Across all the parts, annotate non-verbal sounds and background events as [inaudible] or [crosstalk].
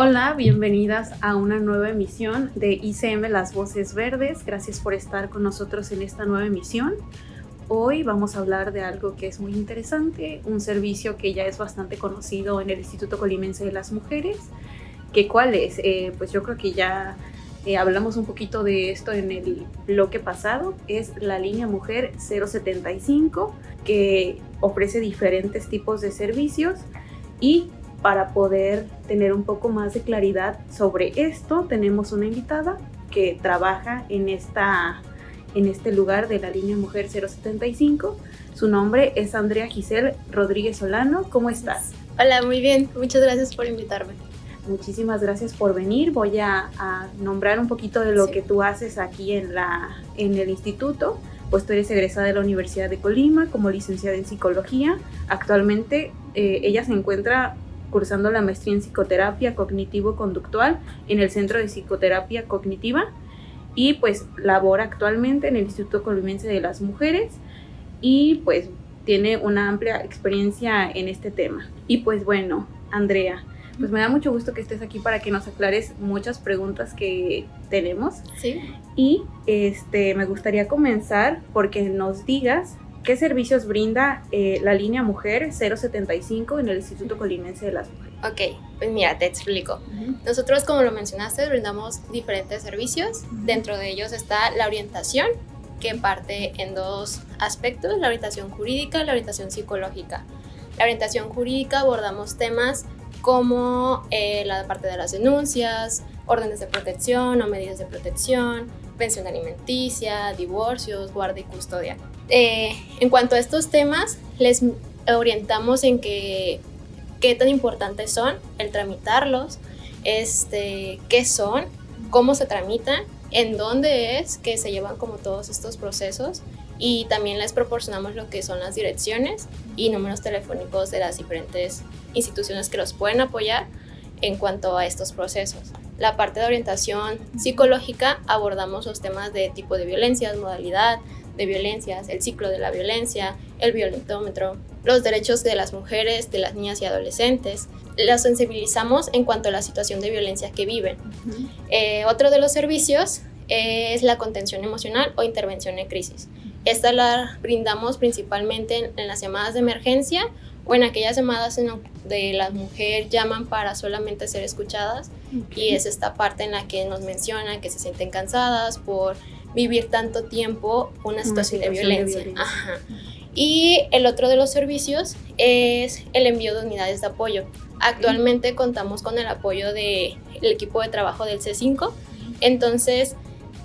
Hola, bienvenidas a una nueva emisión de ICM Las Voces Verdes. Gracias por estar con nosotros en esta nueva emisión. Hoy vamos a hablar de algo que es muy interesante, un servicio que ya es bastante conocido en el Instituto Colimense de las Mujeres. ¿Qué cuál es? Eh, pues yo creo que ya eh, hablamos un poquito de esto en el bloque pasado. Es la línea Mujer 075 que ofrece diferentes tipos de servicios y para poder tener un poco más de claridad sobre esto, tenemos una invitada que trabaja en, esta, en este lugar de la línea Mujer 075. Su nombre es Andrea Giselle Rodríguez Solano. ¿Cómo estás? Hola, muy bien. Muchas gracias por invitarme. Muchísimas gracias por venir. Voy a, a nombrar un poquito de lo sí. que tú haces aquí en, la, en el instituto. Pues tú eres egresada de la Universidad de Colima como licenciada en psicología. Actualmente eh, ella se encuentra cursando la maestría en psicoterapia cognitivo-conductual en el Centro de Psicoterapia Cognitiva y pues labora actualmente en el Instituto Colimense de las Mujeres y pues tiene una amplia experiencia en este tema. Y pues bueno, Andrea, pues me da mucho gusto que estés aquí para que nos aclares muchas preguntas que tenemos. Sí. Y este, me gustaría comenzar porque nos digas ¿Qué servicios brinda eh, la línea Mujer 075 en el Instituto Colimense de las Mujeres? Ok, pues mira, te explico. Uh -huh. Nosotros, como lo mencionaste, brindamos diferentes servicios. Uh -huh. Dentro de ellos está la orientación, que parte en dos aspectos, la orientación jurídica y la orientación psicológica. La orientación jurídica abordamos temas como eh, la parte de las denuncias, órdenes de protección o medidas de protección, pensión alimenticia, divorcios, guarda y custodia. Eh, en cuanto a estos temas, les orientamos en que qué tan importantes son, el tramitarlos, este, qué son, cómo se tramitan, en dónde es que se llevan como todos estos procesos y también les proporcionamos lo que son las direcciones y números telefónicos de las diferentes instituciones que los pueden apoyar en cuanto a estos procesos. La parte de orientación psicológica abordamos los temas de tipo de violencias, modalidad de violencias, el ciclo de la violencia, el violentómetro, los derechos de las mujeres, de las niñas y adolescentes. Las sensibilizamos en cuanto a la situación de violencia que viven. Uh -huh. eh, otro de los servicios es la contención emocional o intervención en crisis. Esta la brindamos principalmente en, en las llamadas de emergencia o en aquellas llamadas en donde las mujeres llaman para solamente ser escuchadas okay. y es esta parte en la que nos mencionan que se sienten cansadas por vivir tanto tiempo una situación, una situación de violencia. De violencia. Ajá. Y el otro de los servicios es el envío de unidades de apoyo. Actualmente contamos con el apoyo del de equipo de trabajo del C5, entonces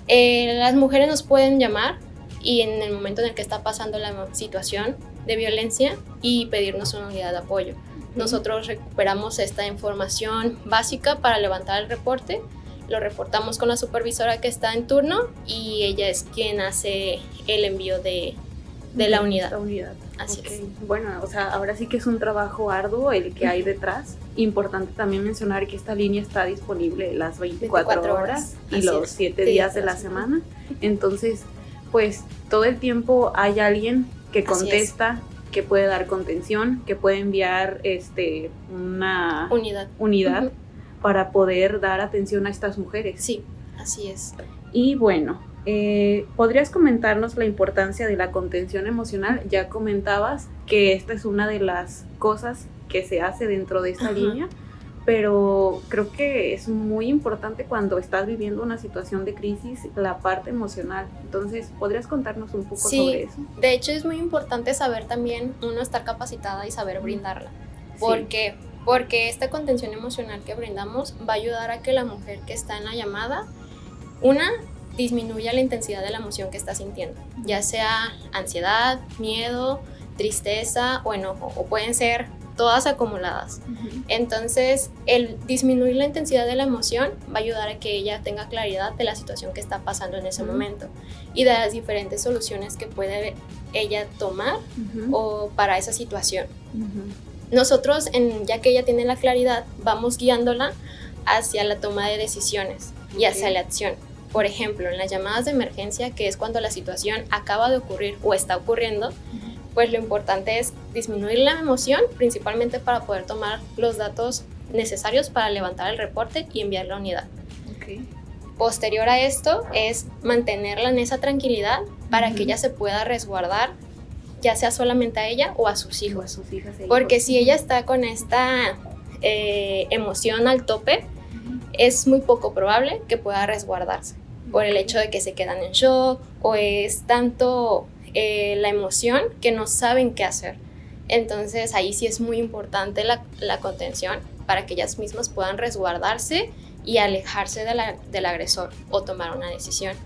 eh, las mujeres nos pueden llamar y en el momento en el que está pasando la situación de violencia y pedirnos una unidad de apoyo. Nosotros recuperamos esta información básica para levantar el reporte, lo reportamos con la supervisora que está en turno y ella es quien hace el envío de, de la unidad. La unidad. Así okay. es. Bueno, o sea, ahora sí que es un trabajo arduo el que hay detrás. Importante también mencionar que esta línea está disponible las 24, 24 horas, y Así los 7 días de la semana. Entonces, pues todo el tiempo hay alguien que contesta, que puede dar contención, que puede enviar este una unidad, unidad uh -huh. para poder dar atención a estas mujeres. Sí, así es. Y bueno, eh, ¿podrías comentarnos la importancia de la contención emocional? Ya comentabas que esta es una de las cosas que se hace dentro de esta línea, pero creo que es muy importante cuando estás viviendo una situación de crisis la parte emocional. Entonces, ¿podrías contarnos un poco sí, sobre eso? De hecho, es muy importante saber también uno estar capacitada y saber brindarla, porque porque esta contención emocional que brindamos va a ayudar a que la mujer que está en la llamada, una, disminuya la intensidad de la emoción que está sintiendo, ya sea ansiedad, miedo, tristeza o enojo, o pueden ser todas acumuladas. Entonces, el disminuir la intensidad de la emoción va a ayudar a que ella tenga claridad de la situación que está pasando en ese momento y de las diferentes soluciones que puede ella tomar o para esa situación. Nosotros, en, ya que ella tiene la claridad, vamos guiándola hacia la toma de decisiones y hacia la acción. Por ejemplo, en las llamadas de emergencia, que es cuando la situación acaba de ocurrir o está ocurriendo, pues lo importante es disminuir la emoción, principalmente para poder tomar los datos necesarios para levantar el reporte y enviar la unidad. Posterior a esto es mantenerla en esa tranquilidad para que ella se pueda resguardar, ya sea solamente a ella o a sus hijos. sus hijas e Porque si ella está con esta eh, emoción al tope, es muy poco probable que pueda resguardarse por el hecho de que se quedan en shock o es tanto eh, la emoción que no saben qué hacer. Entonces ahí sí es muy importante la, la contención para que ellas mismas puedan resguardarse y alejarse del agresor o tomar una decisión.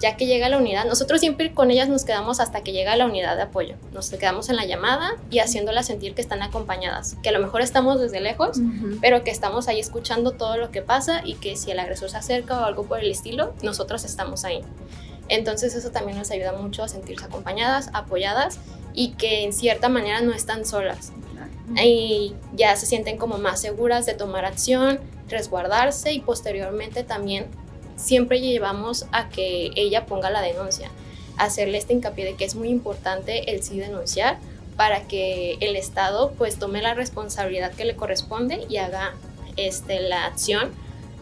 Ya que llega la unidad, nosotros siempre con ellas nos quedamos hasta que llega la unidad de apoyo. Nos quedamos en la llamada y haciéndolas sentir que están acompañadas, que a lo mejor estamos desde lejos, pero que estamos ahí escuchando todo lo que pasa y que si el agresor se acerca o algo por el estilo, nosotros estamos ahí. Entonces eso también nos ayuda mucho a sentirse acompañadas, apoyadas y que en cierta manera no están solas. Y ya se sienten como más seguras de tomar acción, resguardarse y posteriormente también siempre llevamos a que ella ponga la denuncia, hacerle este hincapié de que es muy importante el sí denunciar para que el Estado pues tome la responsabilidad que le corresponde y haga este, la acción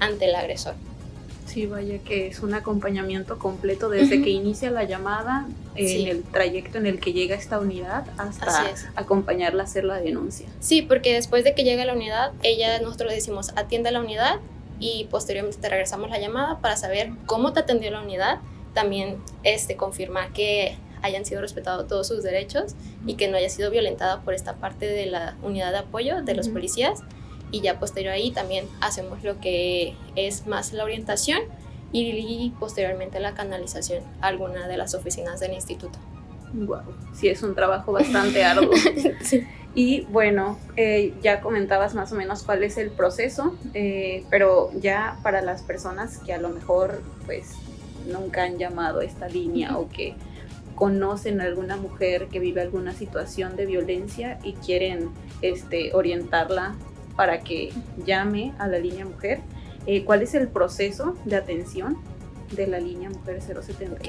ante el agresor. Sí, vaya que es un acompañamiento completo desde que inicia la llamada, en el trayecto en el que llega esta unidad, hasta acompañarla a hacer la denuncia. Sí, porque después de que llega la unidad, ella, nosotros le decimos, atiende a la unidad y posteriormente te regresamos la llamada para saber cómo te atendió la unidad, también este, confirmar que hayan sido respetados todos sus derechos y que no haya sido violentada por esta parte de la unidad de apoyo de los policías y ya posterior ahí también hacemos lo que es más la orientación y, posteriormente la canalización a alguna de las oficinas del instituto. Wow, sí es un trabajo bastante arduo. [laughs] Y bueno, eh, ya comentabas más o menos cuál es el proceso, eh, pero ya para las personas que a lo mejor pues nunca han llamado a esta línea o que conocen a alguna mujer que vive alguna situación de violencia y quieren este, orientarla para que llame a la línea mujer. Eh, ¿Cuál es el proceso de atención de la línea mujer 070?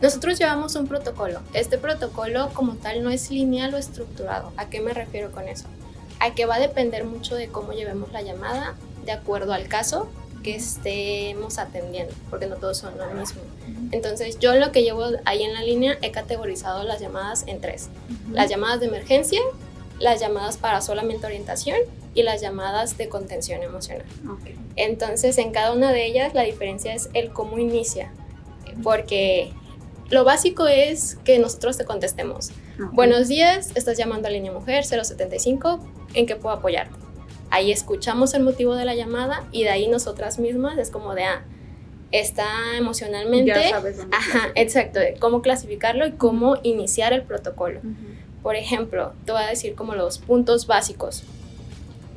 Nosotros llevamos un protocolo. Este protocolo como tal no es lineal o estructurado. ¿A qué me refiero con eso? A que va a depender mucho de cómo llevemos la llamada, de acuerdo al caso que estemos atendiendo, porque no todos son lo mismo. Entonces, yo lo que llevo ahí en la línea he categorizado las llamadas en tres. Las llamadas de emergencia, las llamadas para solamente orientación y las llamadas de contención emocional. Entonces, en cada una de ellas la diferencia es el cómo inicia, porque lo básico es que nosotros te contestemos. Buenos días, estás llamando a Línea Mujer 075, ¿en qué puedo apoyarte? Ahí escuchamos el motivo de la llamada y de ahí nosotras mismas es como de, ah, está emocionalmente... Ya sabes Ajá, exacto, cómo clasificarlo y cómo iniciar el protocolo. Por ejemplo, te voy a decir como los puntos básicos.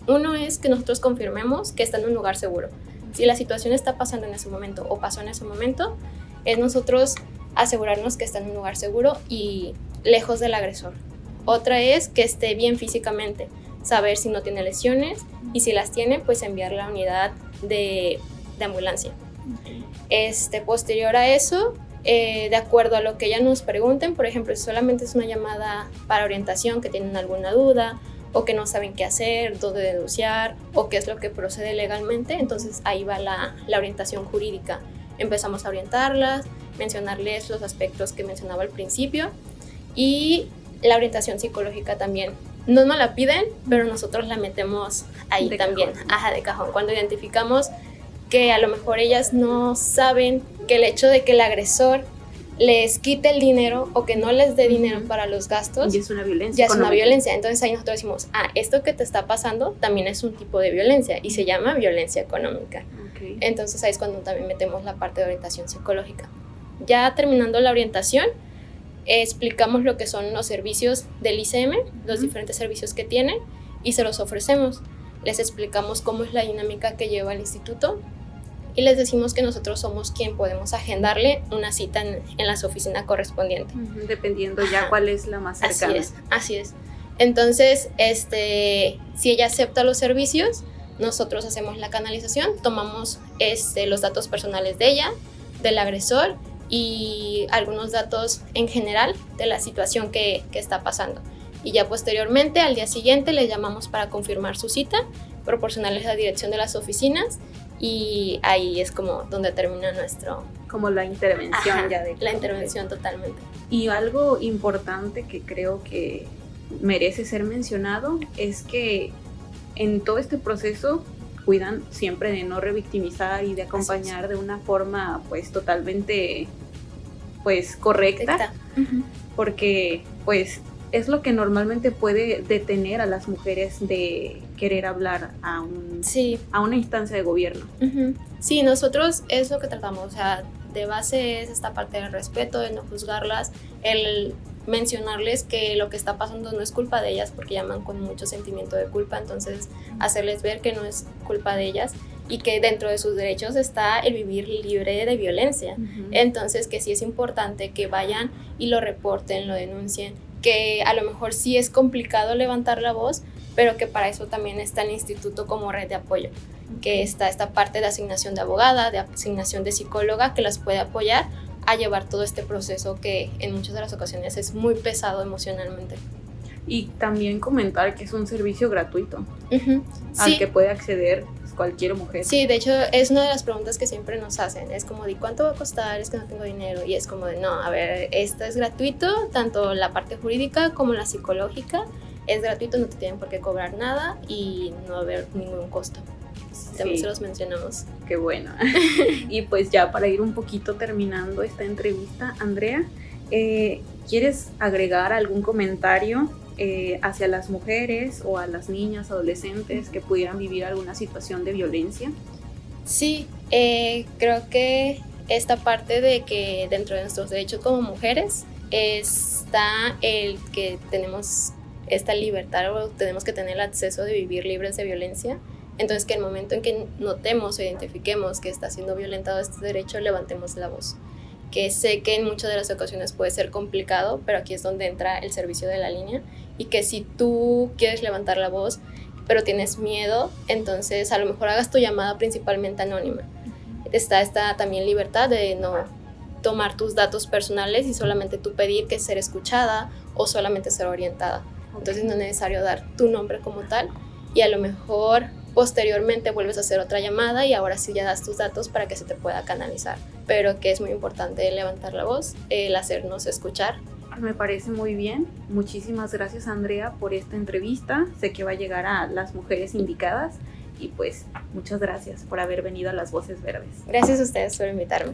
Uno es que nosotros confirmemos que está en un lugar seguro. Si la situación está pasando en ese momento o pasó en ese momento, es nosotros asegurarnos que está en un lugar seguro y lejos del agresor. Otra es que esté bien físicamente, saber si no tiene lesiones y si las tiene, pues enviar la unidad de, ambulancia. Este, posterior a eso, eh, de acuerdo a lo que ya nos pregunten, por ejemplo, si solamente es una llamada para orientación que tienen alguna duda o que no saben qué hacer, dónde denunciar o qué es lo que procede legalmente, entonces ahí va la, la orientación jurídica. Empezamos a orientarlas, mencionarles los aspectos que mencionaba al principio y la orientación psicológica también. No nos la piden, pero nosotros la metemos ahí también, ajá, de cajón. Cuando identificamos que a lo mejor ellas no saben que el hecho de que el agresor les quite el dinero o que no les dé dinero para los gastos, ya es una violencia. Ya es una violencia. Entonces ahí nosotros decimos, ah, esto que te está pasando también es un tipo de violencia y se llama violencia económica. Entonces ahí es cuando también metemos la parte de orientación psicológica. Ya terminando la orientación, explicamos lo que son los servicios del ICM, los diferentes servicios que tiene y se los ofrecemos. Les explicamos cómo es la dinámica que lleva el instituto y les decimos que nosotros somos quien podemos agendarle una cita en, en las oficinas correspondientes. Dependiendo ya cuál es la más cercana. Así es, así es. Entonces, este, si ella acepta los servicios, nosotros hacemos la canalización, tomamos este, los datos personales de ella, del agresor y algunos datos en general de la situación que, que está pasando. Y ya posteriormente, al día siguiente, le llamamos para confirmar su cita, proporcionarles la dirección de las oficinas y ahí es como donde termina nuestro... Como la intervención ya de... La intervención totalmente. Y algo importante que creo que merece ser mencionado es que en todo este proceso cuidan siempre de no revictimizar y de acompañar de una forma pues totalmente pues correcta, porque pues es lo que normalmente puede detener a las mujeres de querer hablar a, un, a una instancia de gobierno. Sí, nosotros es lo que tratamos, o sea, de base es esta parte del respeto, de no juzgarlas, el mencionarles que lo que está pasando no es culpa de ellas porque llaman con mucho sentimiento de culpa, entonces hacerles ver que no es culpa de ellas y que dentro de sus derechos está el vivir libre de violencia. Entonces que sí es importante que vayan y lo reporten, lo denuncien, que a lo mejor sí es complicado levantar la voz, pero que para eso también está el instituto como red de apoyo, que está esta parte de asignación de abogada, de asignación de psicóloga que las puede apoyar a llevar todo este proceso que en muchas de las ocasiones es muy pesado emocionalmente. Y también comentar que es un servicio gratuito al que puede acceder cualquier mujer. Sí, de hecho es una de las preguntas que siempre nos hacen. Es como de cuánto va a costar, es que no tengo dinero. Y es como de no, a ver, esto es gratuito, tanto la parte jurídica como la psicológica. Es gratuito, no te tienen por qué cobrar nada y no va a haber ningún costo. También se los mencionamos. Qué bueno. [laughs] y pues ya para ir un poquito terminando esta entrevista, Andrea, eh, ¿quieres agregar algún comentario eh, hacia las mujeres o a las niñas, adolescentes que pudieran vivir alguna situación de violencia? Sí, eh, creo que esta parte de que dentro de nuestros derechos como mujeres está el que tenemos esta libertad o tenemos que tener acceso de vivir libres de violencia. Entonces que el momento en que notemos o identifiquemos que está siendo violentado este derecho, levantemos la voz que sé que en muchas de las ocasiones puede ser complicado, pero aquí es donde entra el servicio de la línea y que si tú quieres levantar la voz, pero tienes miedo, entonces a lo mejor hagas tu llamada principalmente anónima. Está esta también libertad de no tomar tus datos personales y solamente tú pedir que ser escuchada o solamente ser orientada. Entonces no es necesario dar tu nombre como tal y a lo mejor posteriormente vuelves a hacer otra llamada y ahora sí ya das tus datos para que se te pueda canalizar. Pero que es muy importante levantar la voz, el hacernos escuchar me parece muy bien. Muchísimas gracias Andrea por esta entrevista. Sé que va a llegar a las mujeres indicadas y pues muchas gracias por haber venido a las Voces Verdes. Gracias a ustedes por invitarme.